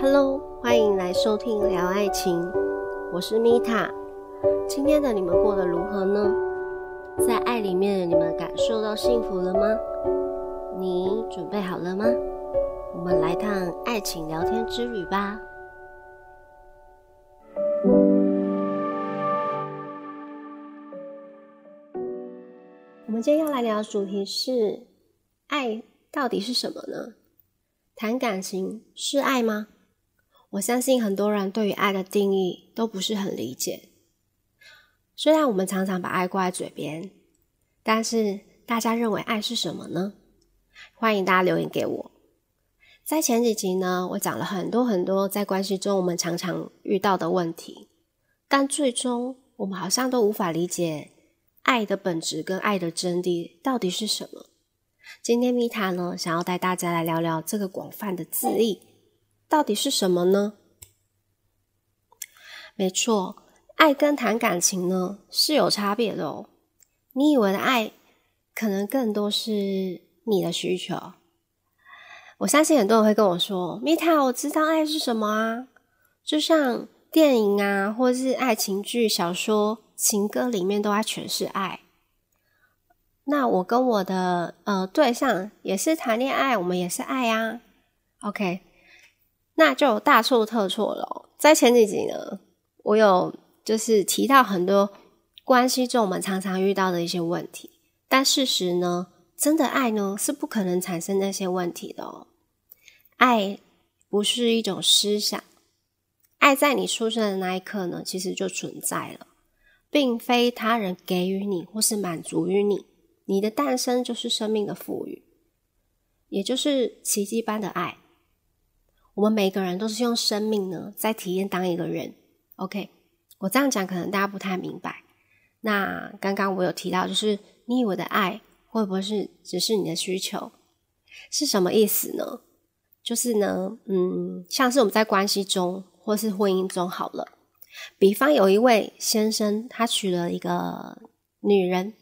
Hello，欢迎来收听聊爱情，我是米塔。今天的你们过得如何呢？在爱里面，你们感受到幸福了吗？你准备好了吗？我们来趟爱情聊天之旅吧。我们今天要来聊的主题是：爱到底是什么呢？谈感情是爱吗？我相信很多人对于爱的定义都不是很理解。虽然我们常常把爱挂在嘴边，但是大家认为爱是什么呢？欢迎大家留言给我。在前几集呢，我讲了很多很多在关系中我们常常遇到的问题，但最终我们好像都无法理解爱的本质跟爱的真谛到底是什么。今天米塔呢，想要带大家来聊聊这个广泛的字义到底是什么呢？没错，爱跟谈感情呢是有差别的哦。你以为的爱，可能更多是你的需求。我相信很多人会跟我说：“米塔，我知道爱是什么啊，就像电影啊，或是爱情剧、小说、情歌里面都在诠释爱。”那我跟我的呃对象也是谈恋爱，我们也是爱呀。OK，那就大错特错了。在前几集呢，我有就是提到很多关系中我们常常遇到的一些问题，但事实呢，真的爱呢是不可能产生那些问题的哦。爱不是一种思想，爱在你出生的那一刻呢，其实就存在了，并非他人给予你或是满足于你。你的诞生就是生命的赋予，也就是奇迹般的爱。我们每个人都是用生命呢在体验当一个人。OK，我这样讲可能大家不太明白。那刚刚我有提到，就是你以为的爱会不会是只是你的需求？是什么意思呢？就是呢，嗯，像是我们在关系中或是婚姻中好了，比方有一位先生，他娶了一个女人。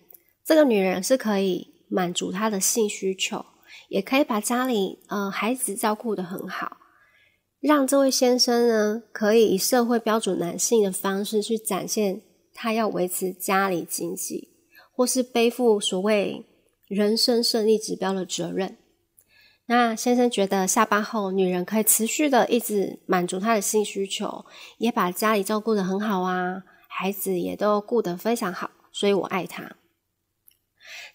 这个女人是可以满足他的性需求，也可以把家里呃孩子照顾的很好，让这位先生呢可以以社会标准男性的方式去展现他要维持家里经济，或是背负所谓人生胜利指标的责任。那先生觉得下班后女人可以持续的一直满足他的性需求，也把家里照顾得很好啊，孩子也都顾得非常好，所以我爱他。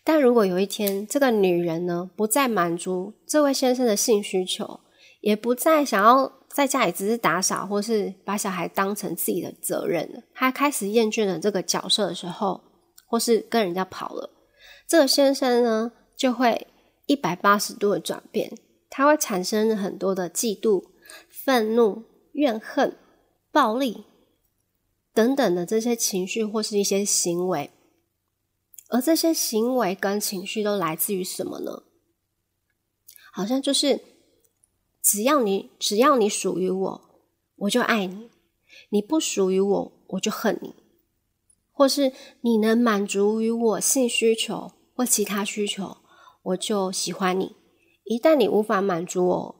但如果有一天，这个女人呢不再满足这位先生的性需求，也不再想要在家里只是打扫，或是把小孩当成自己的责任了，她开始厌倦了这个角色的时候，或是跟人家跑了，这个先生呢就会一百八十度的转变，他会产生很多的嫉妒、愤怒、怨恨、暴力等等的这些情绪或是一些行为。而这些行为跟情绪都来自于什么呢？好像就是只要你只要你属于我，我就爱你；你不属于我，我就恨你。或是你能满足于我性需求或其他需求，我就喜欢你；一旦你无法满足我，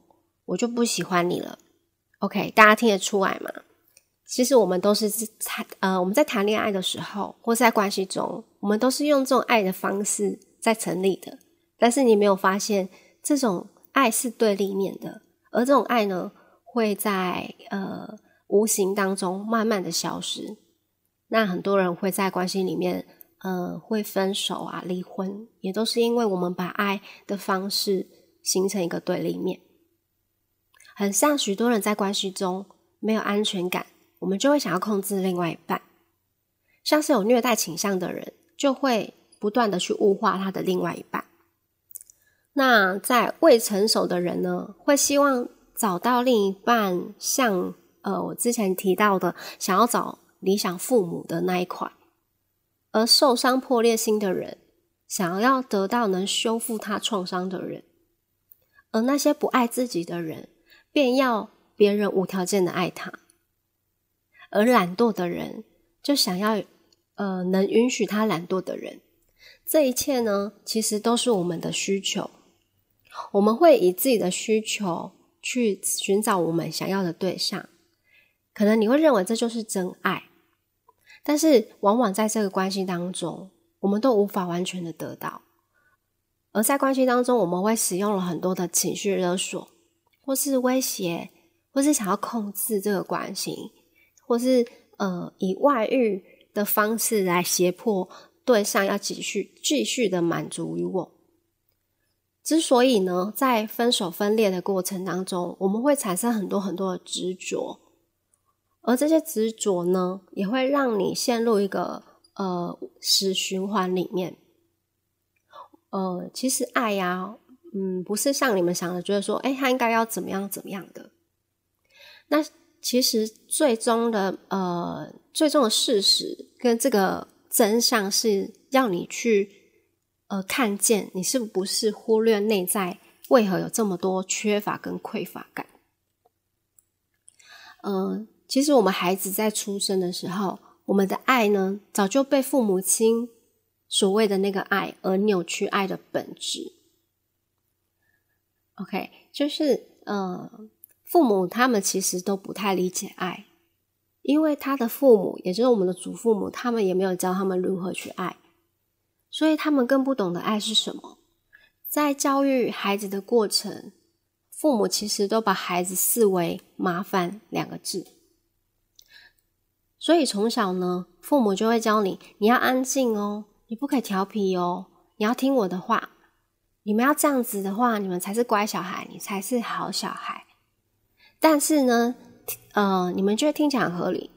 我就不喜欢你了。OK，大家听得出来吗？其实我们都是谈呃，我们在谈恋爱的时候，或是在关系中，我们都是用这种爱的方式在成立的。但是你没有发现，这种爱是对立面的，而这种爱呢，会在呃无形当中慢慢的消失。那很多人会在关系里面，呃，会分手啊、离婚，也都是因为我们把爱的方式形成一个对立面，很像许多人在关系中没有安全感。我们就会想要控制另外一半，像是有虐待倾向的人，就会不断的去物化他的另外一半。那在未成熟的人呢，会希望找到另一半，像呃我之前提到的，想要找理想父母的那一块。而受伤破裂心的人，想要得到能修复他创伤的人。而那些不爱自己的人，便要别人无条件的爱他。而懒惰的人就想要，呃，能允许他懒惰的人。这一切呢，其实都是我们的需求。我们会以自己的需求去寻找我们想要的对象，可能你会认为这就是真爱，但是往往在这个关系当中，我们都无法完全的得到。而在关系当中，我们会使用了很多的情绪勒索，或是威胁，或是想要控制这个关系，或是呃以外遇的方式来胁迫对象要继续继续的满足于我。之所以呢，在分手分裂的过程当中，我们会产生很多很多的执着，而这些执着呢，也会让你陷入一个呃死循环里面。呃，其实爱呀，嗯，不是像你们想的，觉得说，哎，他应该要怎么样怎么样的。那其实最终的呃，最终的事实跟这个真相是要你去。呃，看见你是不是忽略内在为何有这么多缺乏跟匮乏感？嗯，其实我们孩子在出生的时候，我们的爱呢，早就被父母亲所谓的那个爱而扭曲爱的本质。OK，就是呃，父母他们其实都不太理解爱，因为他的父母，也就是我们的祖父母，他们也没有教他们如何去爱。所以他们更不懂得爱是什么。在教育孩子的过程，父母其实都把孩子视为“麻烦”两个字。所以从小呢，父母就会教你：你要安静哦，你不可以调皮哦，你要听我的话。你们要这样子的话，你们才是乖小孩，你才是好小孩。但是呢，呃，你们觉得听起来很合理，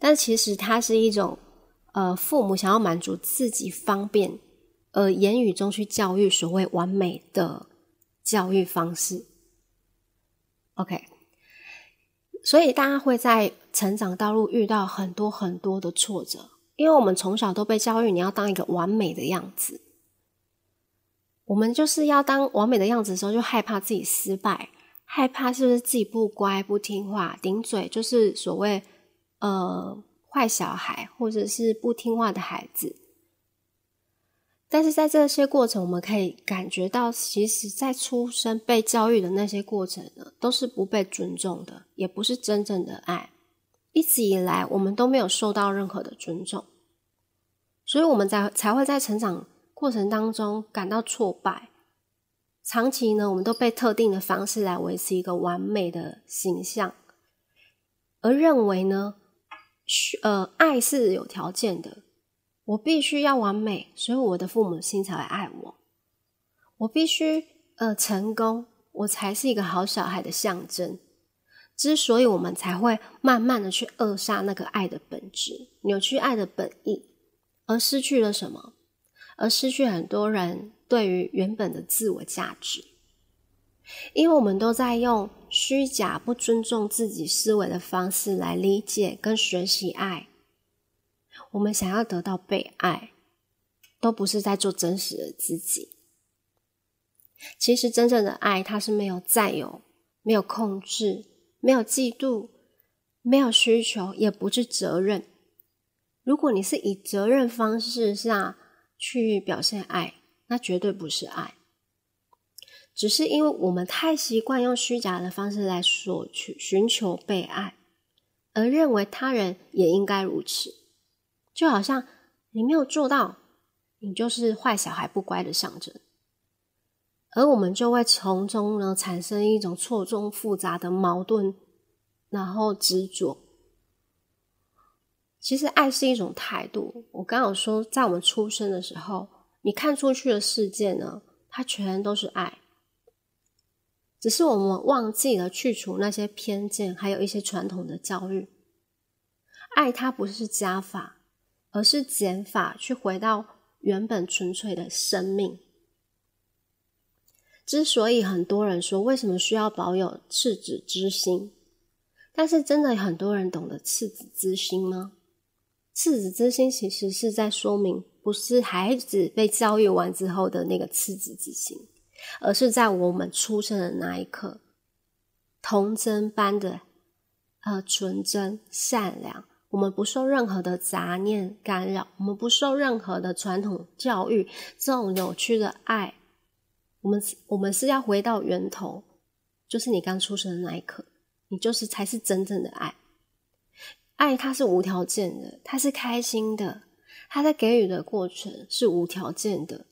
但其实它是一种。呃，父母想要满足自己方便，而言语中去教育所谓完美的教育方式。OK，所以大家会在成长道路遇到很多很多的挫折，因为我们从小都被教育你要当一个完美的样子，我们就是要当完美的样子的时候，就害怕自己失败，害怕是不是自己不乖不听话，顶嘴就是所谓呃。坏小孩，或者是不听话的孩子，但是在这些过程，我们可以感觉到，其实，在出生被教育的那些过程呢，都是不被尊重的，也不是真正的爱。一直以来，我们都没有受到任何的尊重，所以我们在才会在成长过程当中感到挫败。长期呢，我们都被特定的方式来维持一个完美的形象，而认为呢。呃，爱是有条件的，我必须要完美，所以我的父母亲才会爱我。我必须呃成功，我才是一个好小孩的象征。之所以我们才会慢慢的去扼杀那个爱的本质，扭曲爱的本意，而失去了什么？而失去很多人对于原本的自我价值，因为我们都在用。虚假、不尊重自己思维的方式来理解跟学习爱，我们想要得到被爱，都不是在做真实的自己。其实真正的爱，它是没有占有、没有控制、没有嫉妒、没有需求，也不是责任。如果你是以责任方式下去表现爱，那绝对不是爱。只是因为我们太习惯用虚假的方式来索取、寻求被爱，而认为他人也应该如此，就好像你没有做到，你就是坏小孩、不乖的象征，而我们就会从中呢产生一种错综复杂的矛盾，然后执着。其实爱是一种态度，我刚有说，在我们出生的时候，你看出去的世界呢，它全都是爱。只是我们忘记了去除那些偏见，还有一些传统的教育。爱它不是加法，而是减法，去回到原本纯粹的生命。之所以很多人说为什么需要保有赤子之心，但是真的很多人懂得赤子之心吗？赤子之心其实是在说明，不是孩子被教育完之后的那个赤子之心。而是在我们出生的那一刻，童真般的呃纯真善良，我们不受任何的杂念干扰，我们不受任何的传统教育这种扭曲的爱，我们我们是要回到源头，就是你刚出生的那一刻，你就是才是真正的爱。爱它是无条件的，它是开心的，它在给予的过程是无条件的。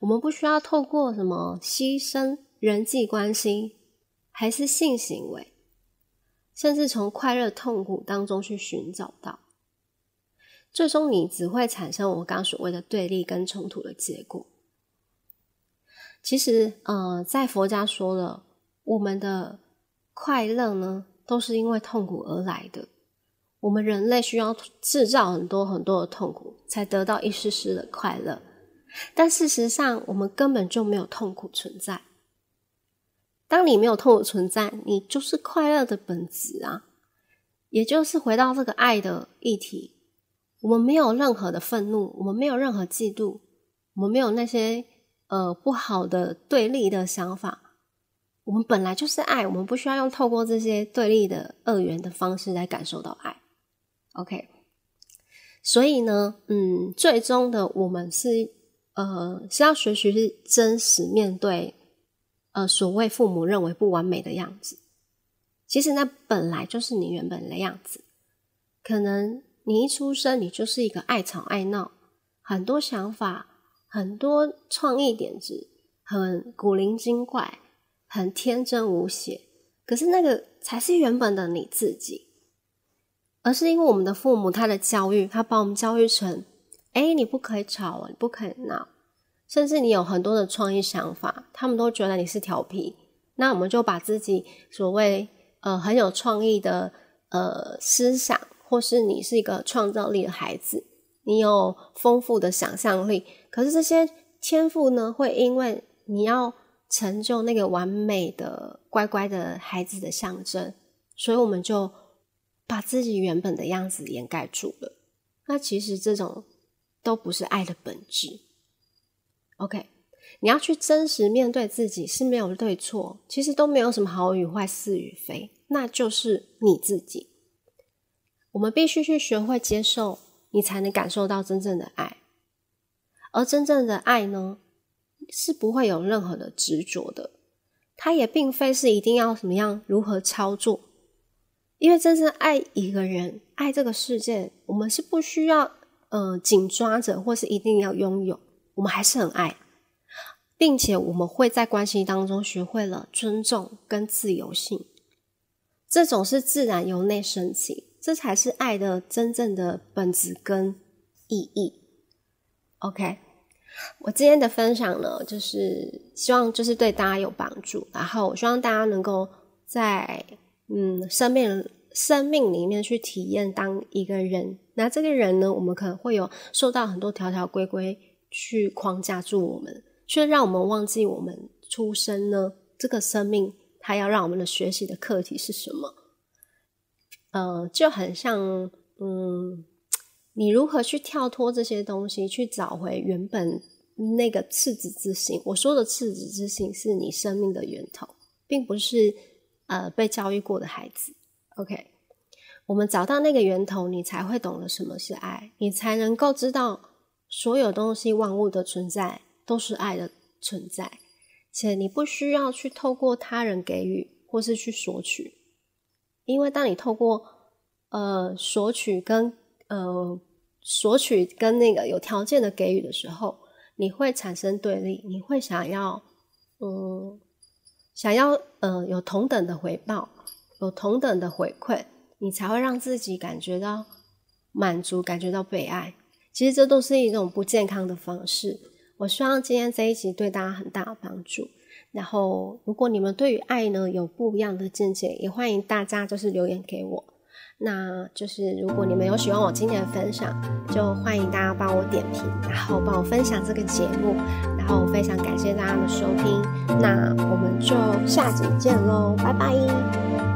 我们不需要透过什么牺牲、人际关系，还是性行为，甚至从快乐、痛苦当中去寻找到，最终你只会产生我刚所谓的对立跟冲突的结果。其实，呃，在佛家说了，我们的快乐呢，都是因为痛苦而来的。我们人类需要制造很多很多的痛苦，才得到一丝丝的快乐。但事实上，我们根本就没有痛苦存在。当你没有痛苦存在，你就是快乐的本质啊！也就是回到这个爱的议题，我们没有任何的愤怒，我们没有任何嫉妒，我们没有那些。呃，不好的对立的想法，我们本来就是爱，我们不需要用透过这些对立的二元的方式来感受到爱。OK，所以呢，嗯，最终的我们是呃是要学习是真实面对呃所谓父母认为不完美的样子，其实那本来就是你原本的样子。可能你一出生，你就是一个爱吵爱闹，很多想法。很多创意点子，很古灵精怪，很天真无邪。可是那个才是原本的你自己，而是因为我们的父母他的教育，他把我们教育成：哎，你不可以吵，你不可以闹，甚至你有很多的创意想法，他们都觉得你是调皮。那我们就把自己所谓呃很有创意的呃思想，或是你是一个创造力的孩子。你有丰富的想象力，可是这些天赋呢，会因为你要成就那个完美的乖乖的孩子的象征，所以我们就把自己原本的样子掩盖住了。那其实这种都不是爱的本质。OK，你要去真实面对自己是没有对错，其实都没有什么好与坏、是与非，那就是你自己。我们必须去学会接受。你才能感受到真正的爱，而真正的爱呢，是不会有任何的执着的。它也并非是一定要怎么样如何操作，因为真正爱一个人、爱这个世界，我们是不需要呃紧抓着，或是一定要拥有，我们还是很爱，并且我们会在关系当中学会了尊重跟自由性，这种是自然由内升起。这才是爱的真正的本质跟意义。OK，我今天的分享呢，就是希望就是对大家有帮助，然后我希望大家能够在嗯生命生命里面去体验当一个人。那这个人呢，我们可能会有受到很多条条规规去框架住我们，却让我们忘记我们出生呢这个生命，它要让我们的学习的课题是什么。呃，就很像，嗯，你如何去跳脱这些东西，去找回原本那个赤子之心？我说的赤子之心，是你生命的源头，并不是呃被教育过的孩子。OK，我们找到那个源头，你才会懂得什么是爱，你才能够知道所有东西万物的存在都是爱的存在，且你不需要去透过他人给予，或是去索取。因为当你透过呃索取跟呃索取跟那个有条件的给予的时候，你会产生对立，你会想要嗯想要呃有同等的回报，有同等的回馈，你才会让自己感觉到满足，感觉到被爱。其实这都是一种不健康的方式。我希望今天这一集对大家很大的帮助。然后，如果你们对于爱呢有不一样的见解，也欢迎大家就是留言给我。那就是如果你们有喜欢我今天的分享，就欢迎大家帮我点评，然后帮我分享这个节目。然后非常感谢大家的收听，那我们就下集见喽，拜拜。